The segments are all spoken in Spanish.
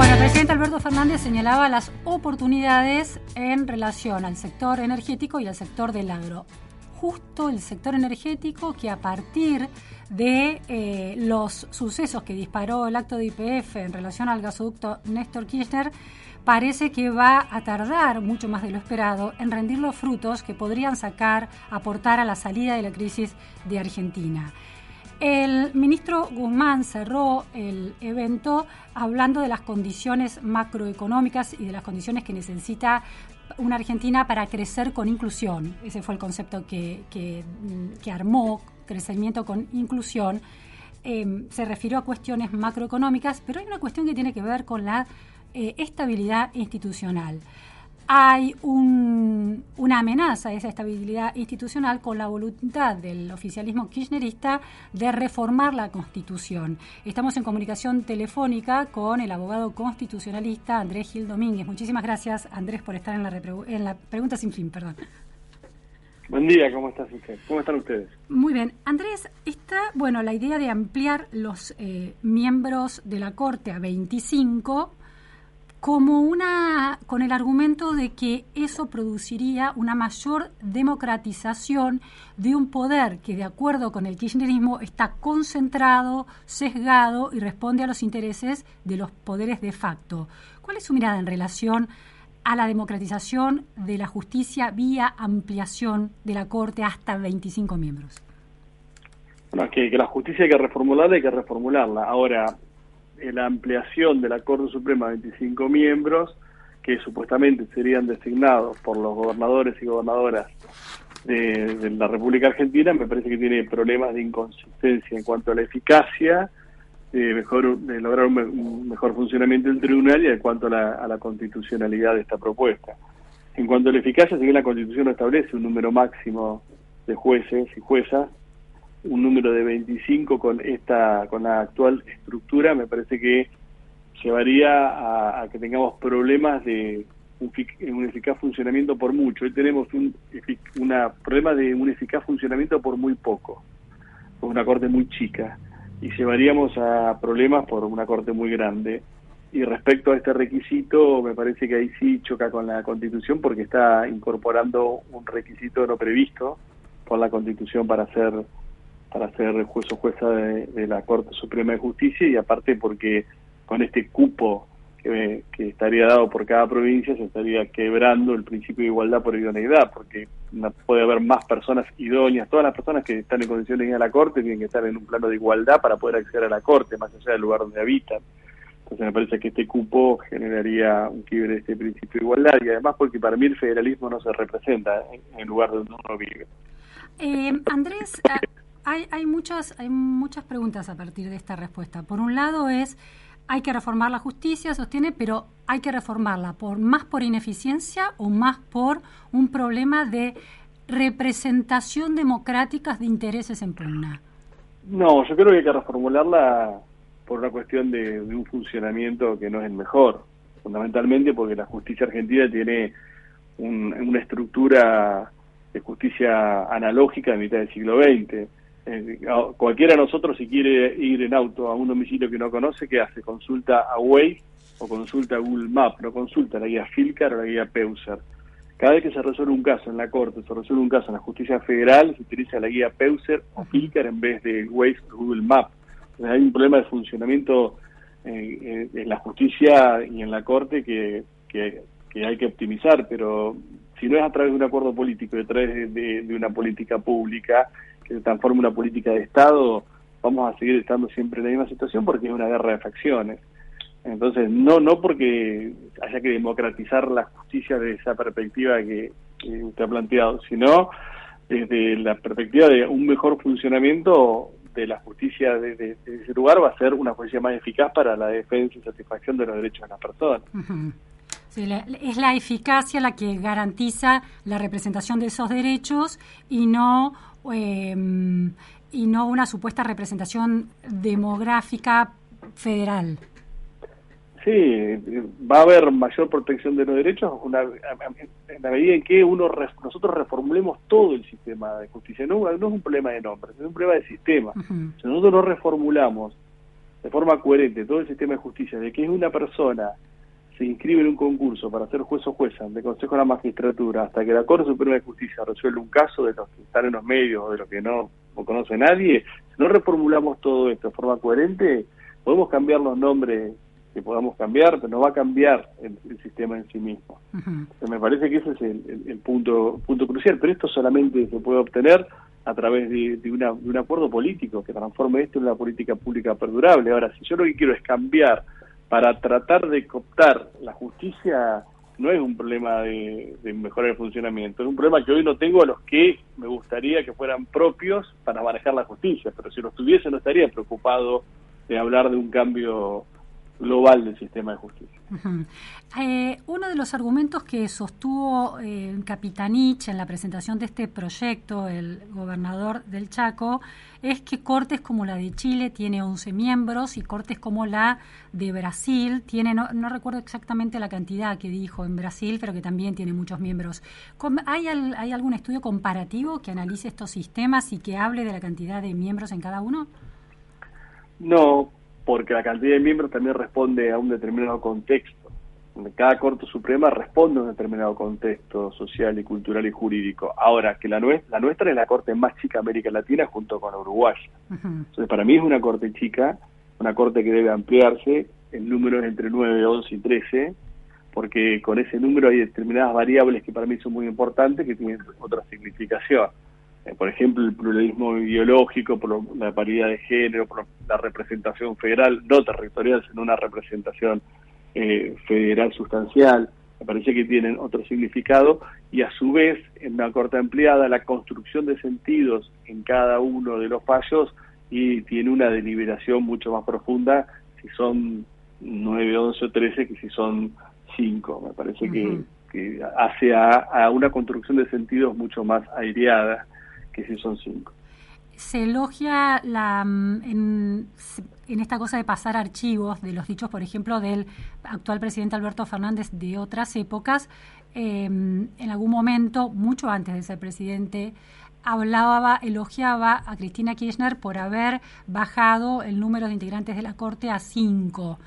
Bueno, el presidente Alberto Fernández señalaba las oportunidades en relación al sector energético y al sector del agro. Justo el sector energético que a partir de eh, los sucesos que disparó el acto de IPF en relación al gasoducto Néstor Kirchner, parece que va a tardar mucho más de lo esperado en rendir los frutos que podrían sacar, aportar a la salida de la crisis de Argentina. El ministro Guzmán cerró el evento hablando de las condiciones macroeconómicas y de las condiciones que necesita una Argentina para crecer con inclusión. Ese fue el concepto que, que, armó, crecimiento con inclusión. Eh, se refirió a cuestiones macroeconómicas, pero hay una cuestión que tiene que ver con la eh, estabilidad institucional. Hay una amenaza a esa estabilidad institucional con la voluntad del oficialismo kirchnerista de reformar la Constitución. Estamos en comunicación telefónica con el abogado constitucionalista Andrés Gil Domínguez. Muchísimas gracias, Andrés, por estar en la, en la pregunta sin fin. Perdón. Buen día, ¿cómo estás usted? ¿Cómo están ustedes? Muy bien. Andrés, está, bueno, la idea de ampliar los eh, miembros de la Corte a 25 como una con el argumento de que eso produciría una mayor democratización de un poder que de acuerdo con el kirchnerismo está concentrado, sesgado y responde a los intereses de los poderes de facto. ¿Cuál es su mirada en relación a la democratización de la justicia vía ampliación de la Corte hasta 25 miembros? Bueno, que, que la justicia hay que reformularla, hay que reformularla. Ahora, la ampliación de la Corte Suprema a 25 miembros, que supuestamente serían designados por los gobernadores y gobernadoras de, la República Argentina, me parece que tiene problemas de inconsistencia en cuanto a la eficacia, de, mejor, de lograr un, mejor funcionamiento del tribunal y en cuanto a la, a la constitucionalidad de esta propuesta. En cuanto a la eficacia, si bien la Constitución no establece un número máximo de jueces y juezas, un número de 25 con esta con la actual estructura me parece que llevaría a, que tengamos problemas de un, eficaz funcionamiento por mucho. Hoy tenemos un una, problema de un eficaz funcionamiento por muy poco, por una corte muy chica, y llevaríamos a problemas por una corte muy grande. Y respecto a este requisito, me parece que ahí sí choca con la Constitución porque está incorporando un requisito no previsto por la Constitución para ser para ser juez o jueza de, la Corte Suprema de Justicia y aparte porque con este cupo que, estaría dado por cada provincia se estaría quebrando el principio de igualdad por idoneidad, porque puede haber más personas idóneas, todas las personas que están en condiciones de ir a la Corte tienen que estar en un plano de igualdad para poder acceder a la Corte, más allá del lugar donde habitan. Entonces me parece que este cupo generaría un quiebre de este principio de igualdad y además porque para mí el federalismo no se representa en el lugar donde uno vive. Eh, Andrés, hay, hay, muchas, hay muchas preguntas a partir de esta respuesta. Por un lado es, hay que reformar la justicia, sostiene, pero hay que reformarla por más por ineficiencia o más por un problema de representación democrática de intereses en pugna. No, yo creo que hay que reformularla por una cuestión de, un funcionamiento que no es el mejor, fundamentalmente porque la justicia argentina tiene una estructura de justicia analógica de mitad del siglo XX eh, cualquiera de nosotros si quiere ir en auto a un domicilio que no conoce, ¿qué hace? Consulta a Waze o consulta a Google Maps, no consulta la guía Filcar o la guía Peuser. Cada vez que se resuelve un caso en la Corte, se resuelve un caso en la justicia federal, se utiliza la guía Peuser o Filcar en vez de Waze o Google Maps. hay un problema de funcionamiento eh, eh, en la justicia y en la Corte que, que, hay que optimizar, pero si no es a través de un acuerdo político, a través de una política pública, que se una política de Estado, vamos a seguir estando siempre en la misma situación porque es una guerra de facciones. Entonces, no no porque haya que democratizar la justicia desde esa perspectiva que, usted ha planteado, sino desde la perspectiva de un mejor funcionamiento de la justicia de, ese lugar va a ser una justicia más eficaz para la defensa y satisfacción de los derechos de las personas. es la eficacia la que garantiza la representación de esos derechos y no Em, y no una supuesta representación demográfica federal. Sí, va a haber mayor protección de los derechos una, en la medida en que uno nosotros reformulemos todo el sistema de justicia. No, no es un problema de nombre, es un problema de sistema. Si nosotros no reformulamos de forma coherente todo el sistema de justicia, de que es una persona se inscribe en un concurso para ser juez o jueza de Consejo de la Magistratura hasta que la Corte Suprema de Justicia resuelve un caso de los que están en los medios o de los que no, no conoce nadie, si no reformulamos todo esto de forma coherente, podemos cambiar los nombres que podamos cambiar, pero no va a cambiar el, sistema en sí mismo. me parece que ese es el, punto, punto crucial, pero esto solamente se puede obtener a través de, de, una, de un acuerdo político que transforme esto en una política pública perdurable. Ahora, si yo lo que quiero es cambiar para tratar de cooptar la justicia no es un problema de, mejorar el funcionamiento, es un problema que hoy no tengo a los que me gustaría que fueran propios para manejar la justicia, pero si los tuviese no estaría preocupado de hablar de un cambio global del sistema de justicia. Eh, uno de los argumentos que sostuvo eh, Capitanich en la presentación de este proyecto, el gobernador del Chaco, es que cortes como la de Chile tiene 11 miembros y cortes como la de Brasil tiene, no, recuerdo exactamente la cantidad que dijo en Brasil, pero que también tiene muchos miembros. ¿Hay, ¿Hay algún estudio comparativo que analice estos sistemas y que hable de la cantidad de miembros en cada uno? No, porque la cantidad de miembros también responde a un determinado contexto. Cada Corte Suprema responde a un determinado contexto social y cultural y jurídico. Ahora, que la, nuestra, la nuestra es la Corte más chica de América Latina junto con Uruguay. Entonces, para mí es una Corte chica, una Corte que debe ampliarse, el número es entre 9, 11 y 13, porque con ese número hay determinadas variables que para mí son muy importantes que tienen otra significación. Eh, por ejemplo, el pluralismo ideológico, por la paridad de género, por la representación federal, no territorial, sino una representación eh, federal sustancial, me parece que tienen otro significado y a su vez, en una corte ampliada, la construcción de sentidos en cada uno de los fallos y tiene una deliberación mucho más profunda si son 9, 11 o 13 que si son 5. Me parece que, hace a, una construcción de sentidos mucho más aireada que si son cinco. Se elogia la, mm, en, esta cosa de pasar archivos de los dichos, por ejemplo, del actual presidente Alberto Fernández de otras épocas. Em, en algún momento, mucho antes de ser presidente, hablaba, elogiaba a Cristina Kirchner por haber bajado el número de integrantes de la Corte a cinco.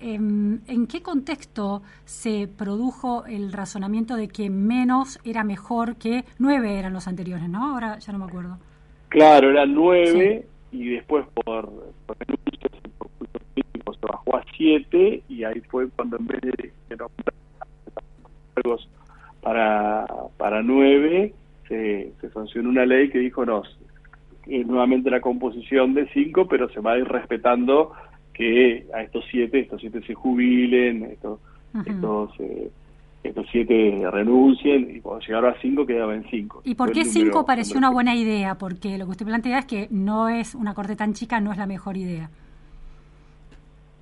Em, ¿En qué contexto se produjo el razonamiento de que menos era mejor que nueve eran los anteriores, no? Ahora ya no me acuerdo. Claro, eran nueve y después por, por por se bajó a siete y ahí fue cuando en vez de, cargos para, para nueve se, se sancionó una ley que dijo no, nuevamente la composición de cinco, pero se va a ir respetando que a estos siete, estos siete se jubilen, estos, estos, eh, estos siete renuncien, y cuando llegaron a cinco quedaban cinco. ¿Y por qué cinco pareció una buena idea? Porque lo que usted plantea es que no es una corte tan chica, no es la mejor idea.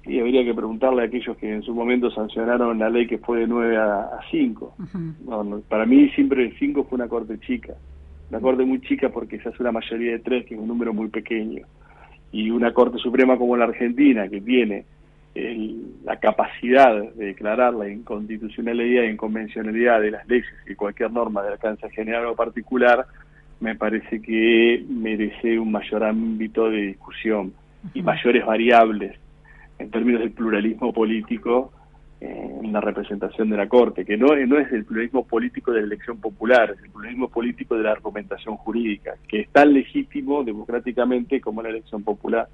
Y habría que preguntarle a aquellos que en su momento sancionaron la ley que fue de nueve a, cinco. para mí siempre el cinco fue una corte chica. Una corte muy chica porque se hace una mayoría de tres, que es un número muy pequeño y una Corte Suprema como la Argentina, que tiene la capacidad de declarar la inconstitucionalidad e inconvencionalidad de las leyes y cualquier norma de alcance general o particular, me parece que merece un mayor ámbito de discusión y mayores variables en términos del pluralismo político en la representación de la Corte, que no, no es el pluralismo político de la elección popular, es el pluralismo político de la argumentación jurídica, que es tan legítimo democráticamente como la elección popular.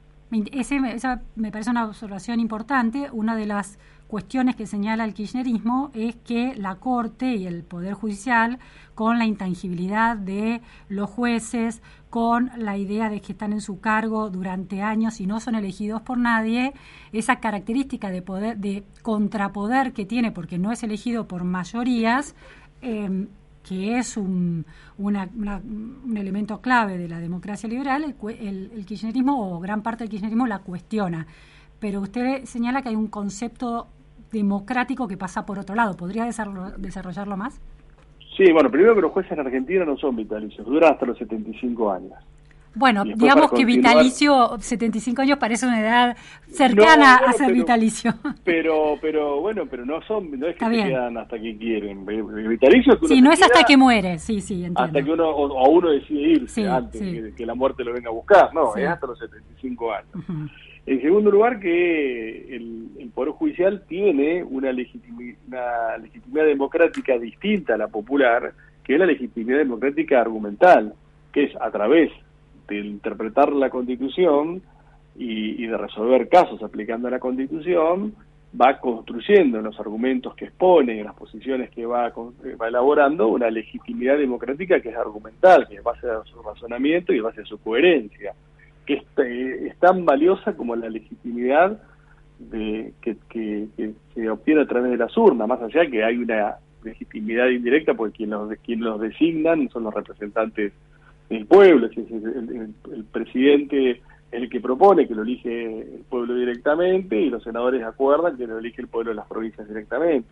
Esa me parece una observación importante. Una de las cuestiones que señala el kirchnerismo es que la Corte y el Poder Judicial, con la intangibilidad de los jueces, con la idea de que están en su cargo durante años y no son elegidos por nadie, esa característica de poder, de contrapoder que tiene, porque no es elegido por mayorías, em, que es un, un elemento clave de la democracia liberal, el, el kirchnerismo o gran parte del kirchnerismo la cuestiona. Pero usted señala que hay un concepto democrático que pasa por otro lado. ¿Podría desarrollarlo más? Sí, bueno, primero que los jueces en Argentina no son vitalicios, duran hasta los 75 años. Bueno, digamos que vitalicio, 75 años parece una edad cercana a ser vitalicio. Pero, pero bueno, pero no son, no es que se quedan hasta que quieren. Vitalicio es Sí, no es hasta que muere, sí, sí, entiendo. Hasta que uno, o, uno decide irse antes Que, que, la muerte lo venga a buscar, no, es hasta los 75 años. En segundo lugar, que el, Poder Judicial tiene una, una legitimidad democrática distinta a la popular, que es la legitimidad democrática argumental, que es a través de interpretar la Constitución y, de resolver casos aplicando la Constitución, va construyendo en los argumentos que expone, en las posiciones que va, va elaborando, una legitimidad democrática que es argumental, que es base a su razonamiento y base a su coherencia, que es, eh, tan valiosa como la legitimidad de, que, se obtiene a través de las urnas, más allá que hay una legitimidad indirecta porque quien los, quien los designan son los representantes del pueblo, es el, el presidente el que propone que lo elige el pueblo directamente y los senadores acuerdan que lo elige el pueblo de las provincias directamente.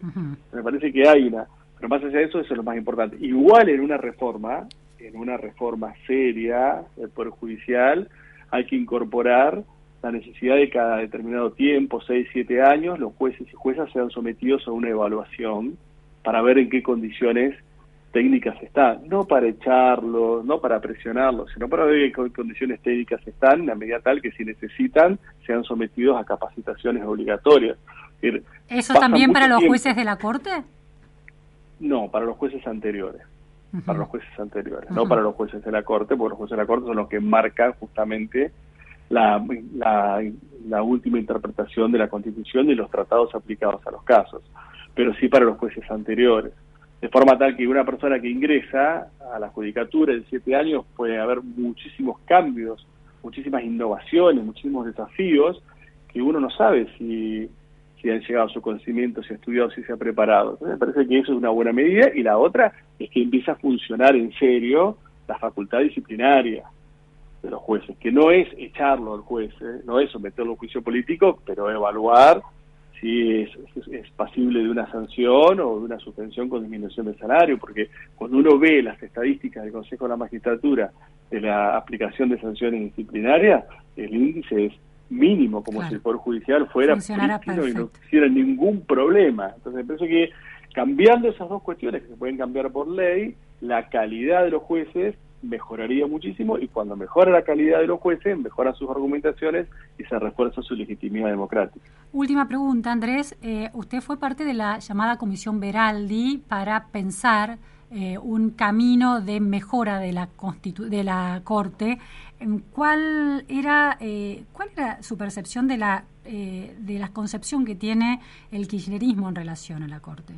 Me parece que hay una, pero más allá de eso, eso es lo más importante. Igual en una reforma, en una reforma seria del Poder Judicial, hay que incorporar la necesidad de cada determinado tiempo, seis, siete años, los jueces y juezas sean sometidos a una evaluación para ver en qué condiciones técnicas están, no para echarlos, no para presionarlos, sino para ver qué condiciones técnicas están, a medida tal que si necesitan sean sometidos a capacitaciones obligatorias. ¿Eso también para los jueces de la Corte? No, para los jueces anteriores. Para los jueces anteriores, no para los jueces de la Corte, porque los jueces de la Corte son los que marcan justamente la, la, la última interpretación de la Constitución y los tratados aplicados a los casos, pero sí para los jueces anteriores de forma tal que una persona que ingresa a la judicatura en siete años puede haber muchísimos cambios, muchísimas innovaciones, muchísimos desafíos que uno no sabe si, si han llegado a su conocimiento, si ha estudiado, si se ha preparado. Entonces me parece que eso es una buena medida y la otra es que empieza a funcionar en serio la facultad disciplinaria de los jueces, que no es echarlo al juez, ¿eh? no es someterlo a juicio político, pero evaluar si es, es, pasible de una sanción o de una suspensión con disminución de salario, porque cuando uno ve las estadísticas del Consejo de la Magistratura de la aplicación de sanciones disciplinarias, el índice es mínimo, como si el Poder Judicial fuera y no hiciera ningún problema. Entonces, parece que cambiando esas dos cuestiones que se pueden cambiar por ley, la calidad de los jueces mejoraría muchísimo y cuando mejora la calidad de los jueces, mejora sus argumentaciones y se refuerza su legitimidad democrática. Última pregunta, Andrés. Eh, usted fue parte de la llamada Comisión Veraldi para pensar eh, un camino de mejora de la, de la Corte. ¿Cuál era, eh, ¿Cuál era su percepción de la, de la concepción que tiene el kirchnerismo en relación a la Corte?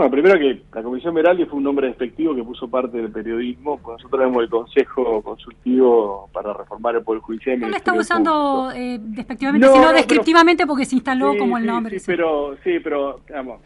Bueno, primero que la Comisión Veraldi fue un nombre despectivo que puso parte del periodismo, pues nosotros tenemos el Consejo Consultivo para reformar el Poder Judicial. No lo está usando eh, despectivamente, sino descriptivamente porque se instaló como el nombre. Sí, pero, sí, pero, digamos,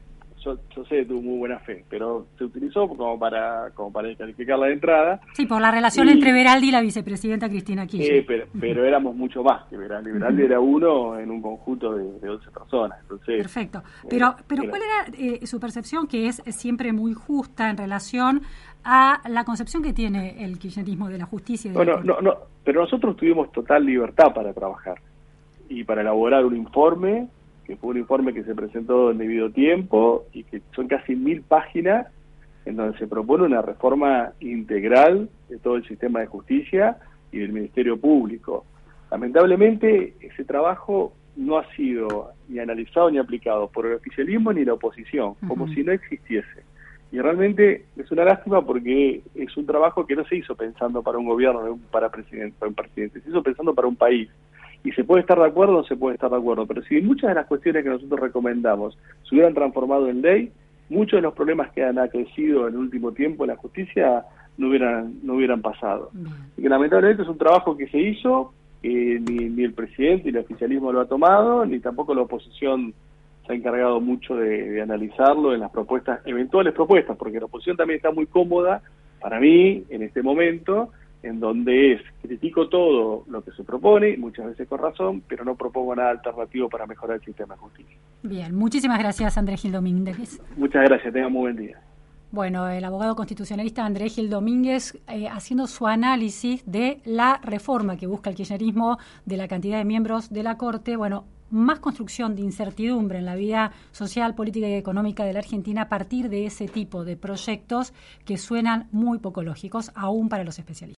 yo, sé tuvo muy buena fe, pero se utilizó como para como para calificar la entrada. Sí, por la relación entre Veraldi y la vicepresidenta Cristina Kirchner. Sí, pero, pero éramos mucho más que Veraldi. Veraldi era uno en un conjunto de, de 11 personas. Entonces, Perfecto. Pero, pero ¿cuál era eh, su percepción, que es siempre muy justa en relación a la concepción que tiene el kirchnerismo de la justicia? Y bueno, no, no, pero nosotros tuvimos total libertad para trabajar y para elaborar un informe que fue un informe que se presentó en debido tiempo y que son casi mil páginas en donde se propone una reforma integral de todo el sistema de justicia y del Ministerio Público. Lamentablemente, ese trabajo no ha sido ni analizado ni aplicado por el oficialismo ni la oposición, como si no existiese. Y realmente es una lástima porque es un trabajo que no se hizo pensando para un gobierno, para, presidente, para un presidente, se hizo pensando para un país y se puede estar de acuerdo o se puede estar de acuerdo, pero si muchas de las cuestiones que nosotros recomendamos se hubieran transformado en ley, muchos de los problemas que han crecido en el último tiempo en la justicia no hubieran no hubieran pasado. Y que lamentablemente es un trabajo que se hizo, ni, ni el presidente ni el oficialismo lo ha tomado, ni tampoco la oposición se ha encargado mucho de, de, analizarlo en las propuestas, eventuales propuestas, porque la oposición también está muy cómoda, para mí, en este momento, en donde es critico todo lo que se propone, muchas veces con razón, pero no propongo nada alternativo para mejorar el sistema de justicia. Bien, muchísimas gracias Andrés Gil Domínguez. Muchas gracias, tenga muy buen día. Bueno, el abogado constitucionalista Andrés Gil Domínguez eh, haciendo su análisis de la reforma que busca el kirchnerismo de la cantidad de miembros de la Corte. Bueno, más construcción de incertidumbre en la vida social, política y económica de la Argentina a partir de ese tipo de proyectos que suenan muy poco lógicos, aún para los especialistas.